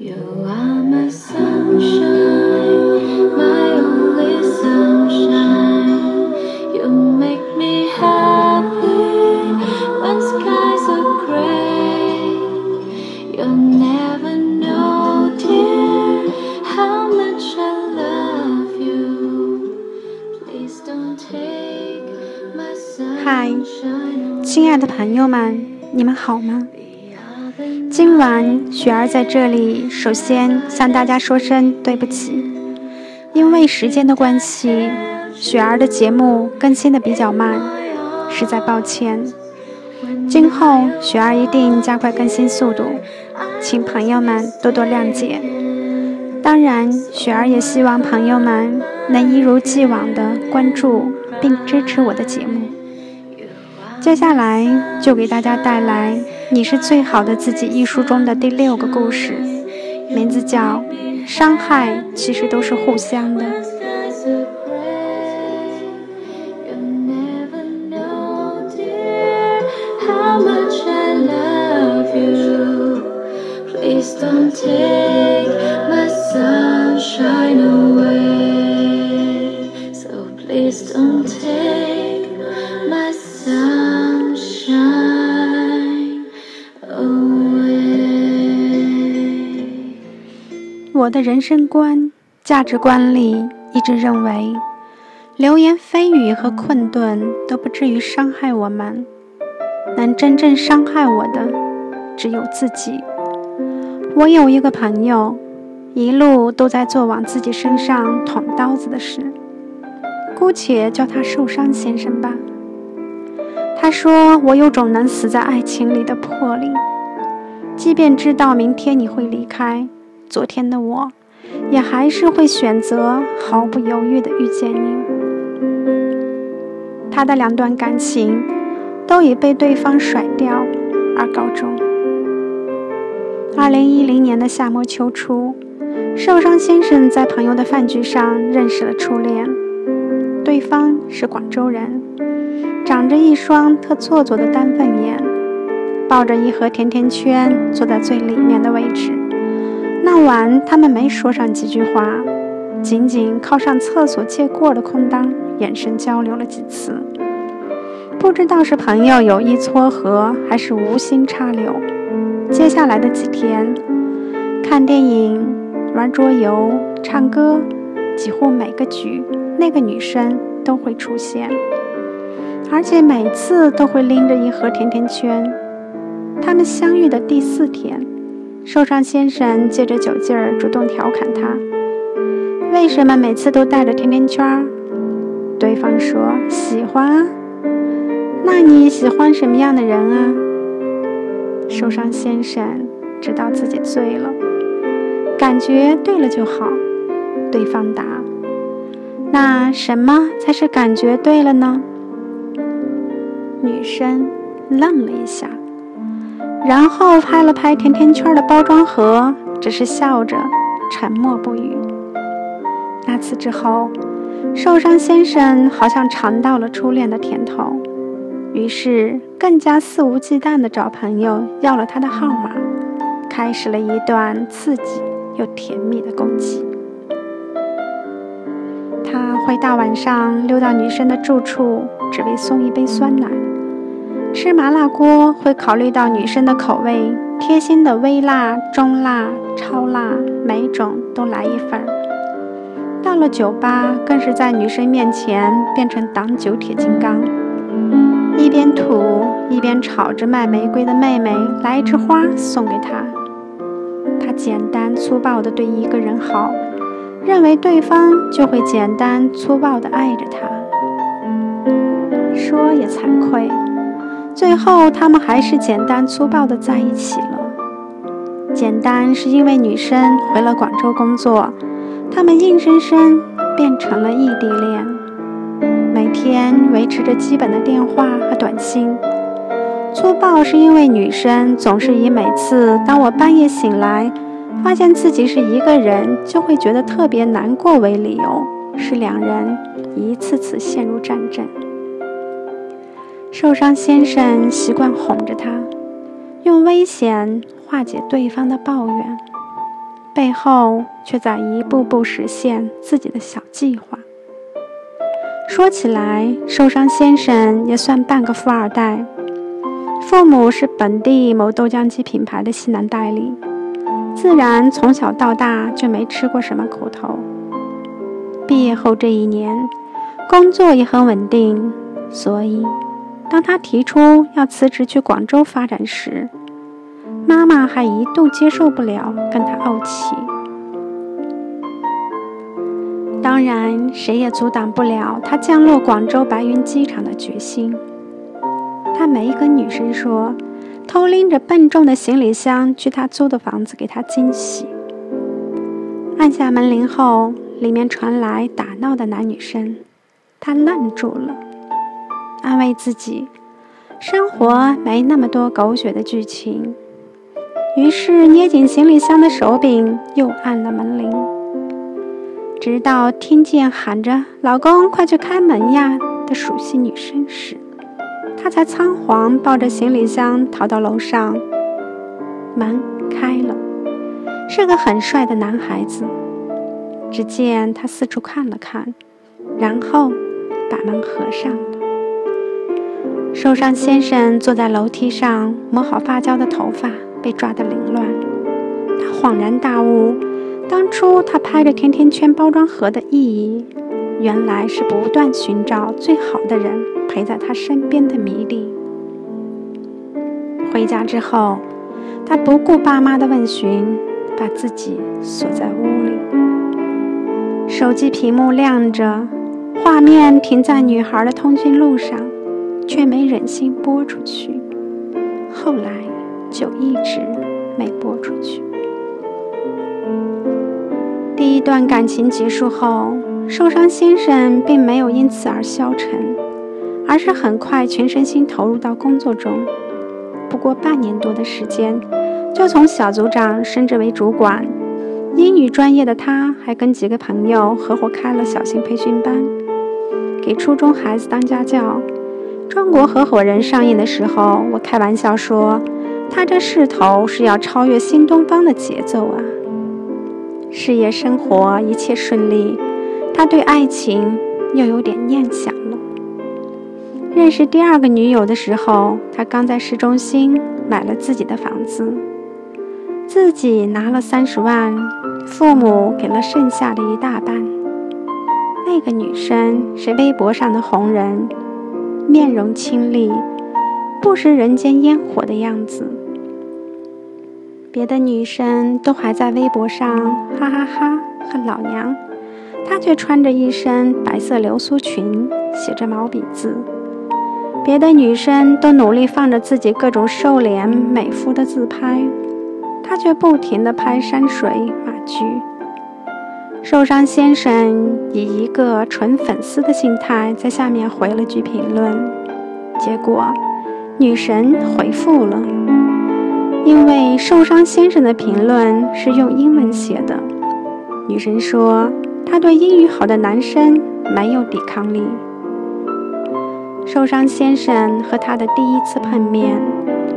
You are my sunshine, my only sunshine. You make me happy when skies are gray. You'll never know, dear, how much I love you. Please don't take my sunshine 亲爱的朋友们，你们好吗？ 今晚雪儿在这里，首先向大家说声对不起，因为时间的关系，雪儿的节目更新的比较慢，实在抱歉。今后雪儿一定加快更新速度，请朋友们多多谅解。当然，雪儿也希望朋友们能一如既往的关注并支持我的节目。接下来就给大家带来《你是最好的自己》一书中的第六个故事，名字叫《伤害其实都是互相的》。skies are 的人生观、价值观里一直认为，流言蜚语和困顿都不至于伤害我们，能真正伤害我的只有自己。我有一个朋友，一路都在做往自己身上捅刀子的事，姑且叫他受伤先生吧。他说：“我有种能死在爱情里的魄力，即便知道明天你会离开。”昨天的我，也还是会选择毫不犹豫地遇见你。他的两段感情都以被对方甩掉而告终。二零一零年的夏末秋初，受伤先生在朋友的饭局上认识了初恋，对方是广州人，长着一双特做作的丹凤眼，抱着一盒甜甜圈，坐在最里面的位置。那晚，他们没说上几句话，仅仅靠上厕所借过的空档，眼神交流了几次。不知道是朋友有意撮合，还是无心插柳。接下来的几天，看电影、玩桌游、唱歌，几乎每个局，那个女生都会出现，而且每次都会拎着一盒甜甜圈。他们相遇的第四天。受伤先生借着酒劲儿主动调侃他：“为什么每次都带着甜甜圈？”对方说：“喜欢啊。”“那你喜欢什么样的人啊？”受伤先生知道自己醉了，感觉对了就好。对方答：“那什么才是感觉对了呢？”女生愣了一下。然后拍了拍甜甜圈的包装盒，只是笑着，沉默不语。那次之后，受伤先生好像尝到了初恋的甜头，于是更加肆无忌惮地找朋友要了他的号码，开始了一段刺激又甜蜜的攻击。他会大晚上溜到女生的住处，只为送一杯酸奶。吃麻辣锅会考虑到女生的口味，贴心的微辣、中辣、超辣，每种都来一份儿。到了酒吧，更是在女生面前变成挡酒铁金刚，一边吐一边吵着卖玫瑰的妹妹来一枝花送给他。他简单粗暴地对一个人好，认为对方就会简单粗暴地爱着他。说也惭愧。最后，他们还是简单粗暴地在一起了。简单是因为女生回了广州工作，他们硬生生变成了异地恋，每天维持着基本的电话和短信。粗暴是因为女生总是以每次当我半夜醒来，发现自己是一个人，就会觉得特别难过为理由，使两人一次次陷入战争。受伤先生习惯哄着他，用危险化解对方的抱怨。背后却在一步步实现自己的小计划。说起来，受伤先生也算半个富二代，父母是本地某豆浆机品牌的西南代理，自然从小到大就没吃过什么苦头。毕业后这一年，工作也很稳定，所以当他提出要辞职去广州发展时，妈妈还一度接受不了，跟他怄气。当然，谁也阻挡不了他降落广州白云机场的决心。他没跟女生说，偷拎着笨重的行李箱去他租的房子给他惊喜。按下门铃后，里面传来打闹的男女声，他愣住了，安慰自己，生活没那么多狗血的剧情。于是捏紧行李箱的手柄，又按了门铃。直到听见喊着“老公，快去开门呀”的熟悉女声时，他才仓皇抱着行李箱逃到楼上。门开了，是个很帅的男孩子。只见他四处看了看，然后把门合上了。受伤先生坐在楼梯上，抹好发胶的头发被抓得凌乱。他恍然大悟。当初他拍着甜甜圈包装盒的意义，原来是不断寻找最好的人陪在他身边的迷离。回家之后，他不顾爸妈的问询，把自己锁在屋里。手机屏幕亮着，画面停在女孩的通讯录上，却没忍心播出去。后来就一直没播出去。第一段感情结束后，受伤先生并没有因此而消沉，而是很快全身心投入到工作中。不过半年多的时间，就从小组长升职为主管。英语专业的他，还跟几个朋友合伙开了小型培训班，给初中孩子当家教。中国合伙人上映的时候，我开玩笑说，他这势头是要超越新东方的节奏啊！事业生活一切顺利，他对爱情又有点念想了。认识第二个女友的时候，他刚在市中心买了自己的房子，自己拿了三十万，父母给了剩下的一大半。那个女生是微博上的红人，面容清丽，不食人间烟火的样子。别的女生都还在微博上哈哈哈和老娘，她却穿着一身白色流苏裙，写着毛笔字。别的女生都努力放着自己各种瘦脸美肤的自拍，她却不停地拍山水马驹。受伤先生以一个纯粉丝的心态在下面回了句评论，结果女神回复了。因为受伤先生的评论是用英文写的，女神说她对英语好的男生没有抵抗力。受伤先生和他的第一次碰面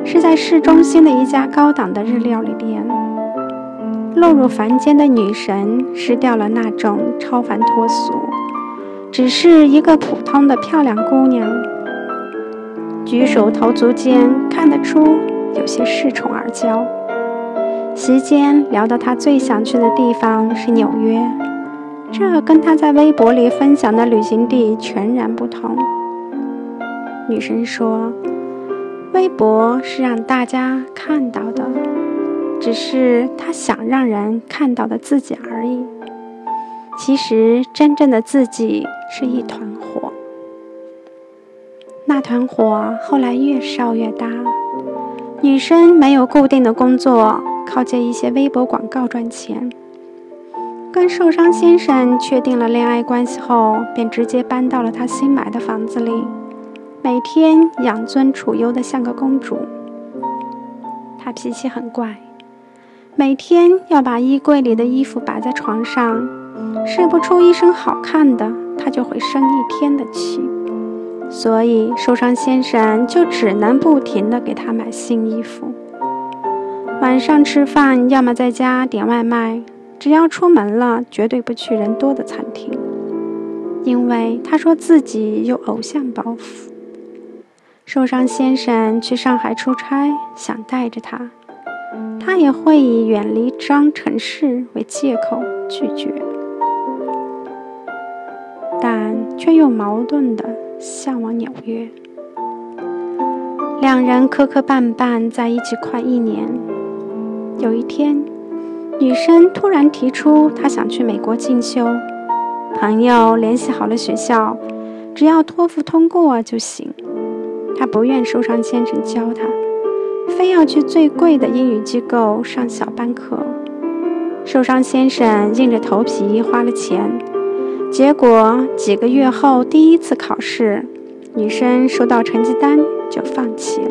是在市中心的一家高档的日料理店。落入凡间的女神失掉了那种超凡脱俗，只是一个普通的漂亮姑娘。举手投足间看得出。有些恃宠而骄，席间聊到他最想去的地方是纽约，这跟他在微博里分享的旅行地全然不同。女神说：“微博是让大家看到的，只是他想让人看到的自己而已。其实真正的自己是一团火，那团火后来越烧越大。”女生没有固定的工作，靠接一些微博广告赚钱。跟受伤先生确定了恋爱关系后，便直接搬到了他新买的房子里，每天养尊处优的像个公主。他脾气很怪，每天要把衣柜里的衣服摆在床上，试不出一身好看的，他就会生一天的气。所以，受伤先生就只能不停地给他买新衣服。晚上吃饭要么在家点外卖，只要出门了，绝对不去人多的餐厅，因为他说自己有偶像包袱。受伤先生去上海出差，想带着他，他也会以远离张城市为借口拒绝，但却又矛盾的向往纽约。两人磕磕绊绊在一起快一年，有一天，女生突然提出她想去美国进修，朋友联系好了学校，只要托福通过就行。她不愿受伤先生教她，非要去最贵的英语机构上小班课。受伤先生硬着头皮花了钱，结果几个月后第一次考试，女生收到成绩单就放弃了。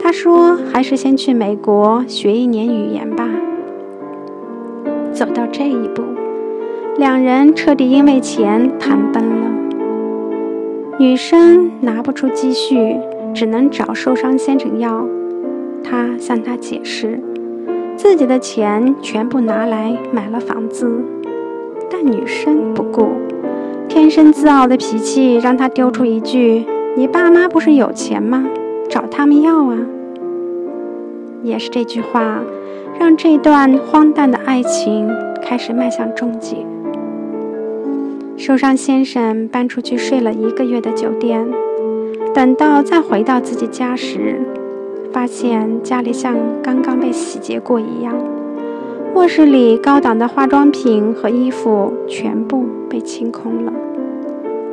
他说：“还是先去美国学一年语言吧。”走到这一步，两人彻底因为钱谈崩了。女生拿不出积蓄，只能找受伤先生要。他向他解释，自己的钱全部拿来买了房子，但女生不顾，天生自傲的脾气让他丢出一句：“你爸妈不是有钱吗？找他们要啊。”也是这句话，让这段荒诞的爱情开始迈向终结。受伤先生搬出去睡了一个月的酒店，等到再回到自己家时，发现家里像刚刚被洗劫过一样。卧室里高档的化妆品和衣服全部被清空了，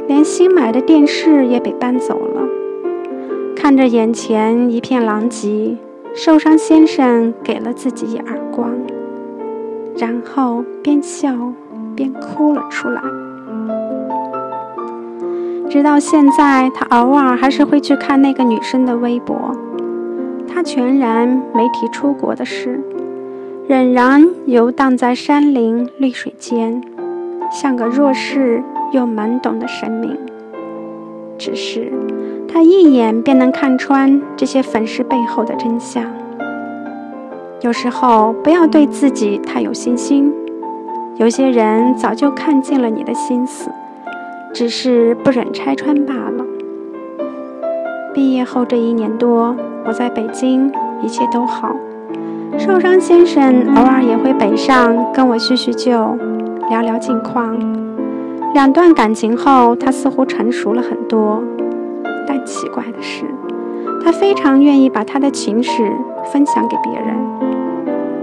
连新买的电视也被搬走了。看着眼前一片狼藉，受伤先生给了自己一耳光，然后边笑边哭了出来。直到现在，他偶尔还是会去看那个女生的微博。他全然没提出国的事，仍然游荡在山林绿水间，像个弱势又懵懂的神明。只是他一眼便能看穿这些粉饰背后的真相。有时候不要对自己太有信心，有些人早就看尽了你的心思。只是不忍拆穿罢了。毕业后这一年多，我在北京，一切都好。受伤先生偶尔也会北上跟我叙叙旧，聊聊近况。两段感情后，他似乎成熟了很多。但奇怪的是，他非常愿意把他的情史分享给别人，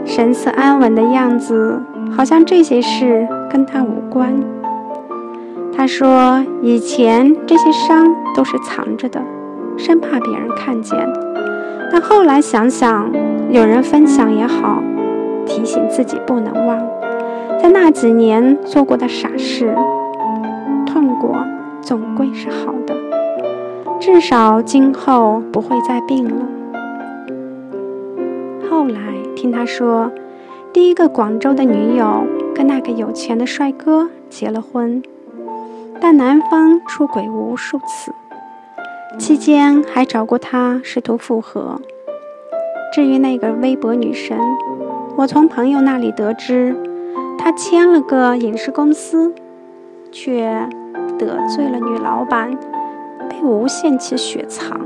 神色安稳的样子，好像这些事跟他无关。他说：“以前这些伤都是藏着的，生怕别人看见。但后来想想，有人分享也好，提醒自己不能忘，在那几年做过的傻事。痛过，总归是好的，至少今后不会再病了。”后来听他说，第一个广州的女友跟那个有钱的帅哥结了婚。但男方出轨无数次，期间还找过他试图复合。至于那个微博女神，我从朋友那里得知，她签了个影视公司，却得罪了女老板，被无限期雪藏。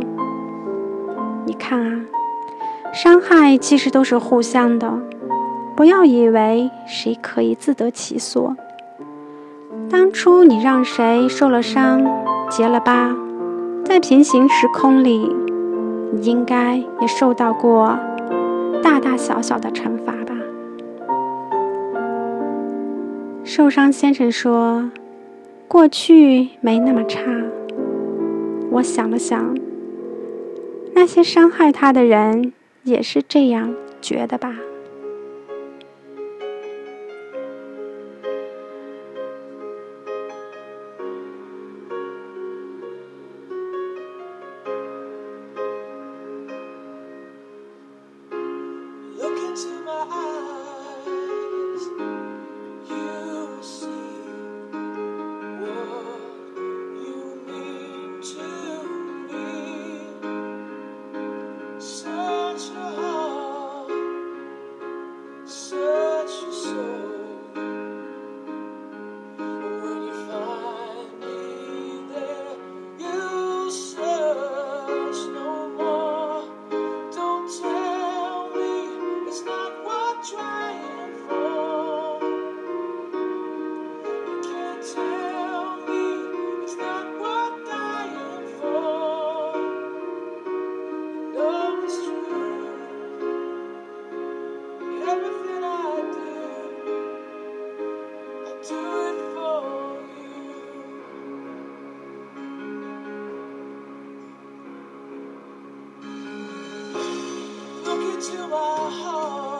你看啊，伤害其实都是互相的，不要以为谁可以自得其所。当初你让谁受了伤、结了疤，在平行时空里，你应该也受到过大大小小的惩罚吧？受伤先生说：“过去没那么差。”我想了想，那些伤害他的人也是这样觉得吧。To my heart.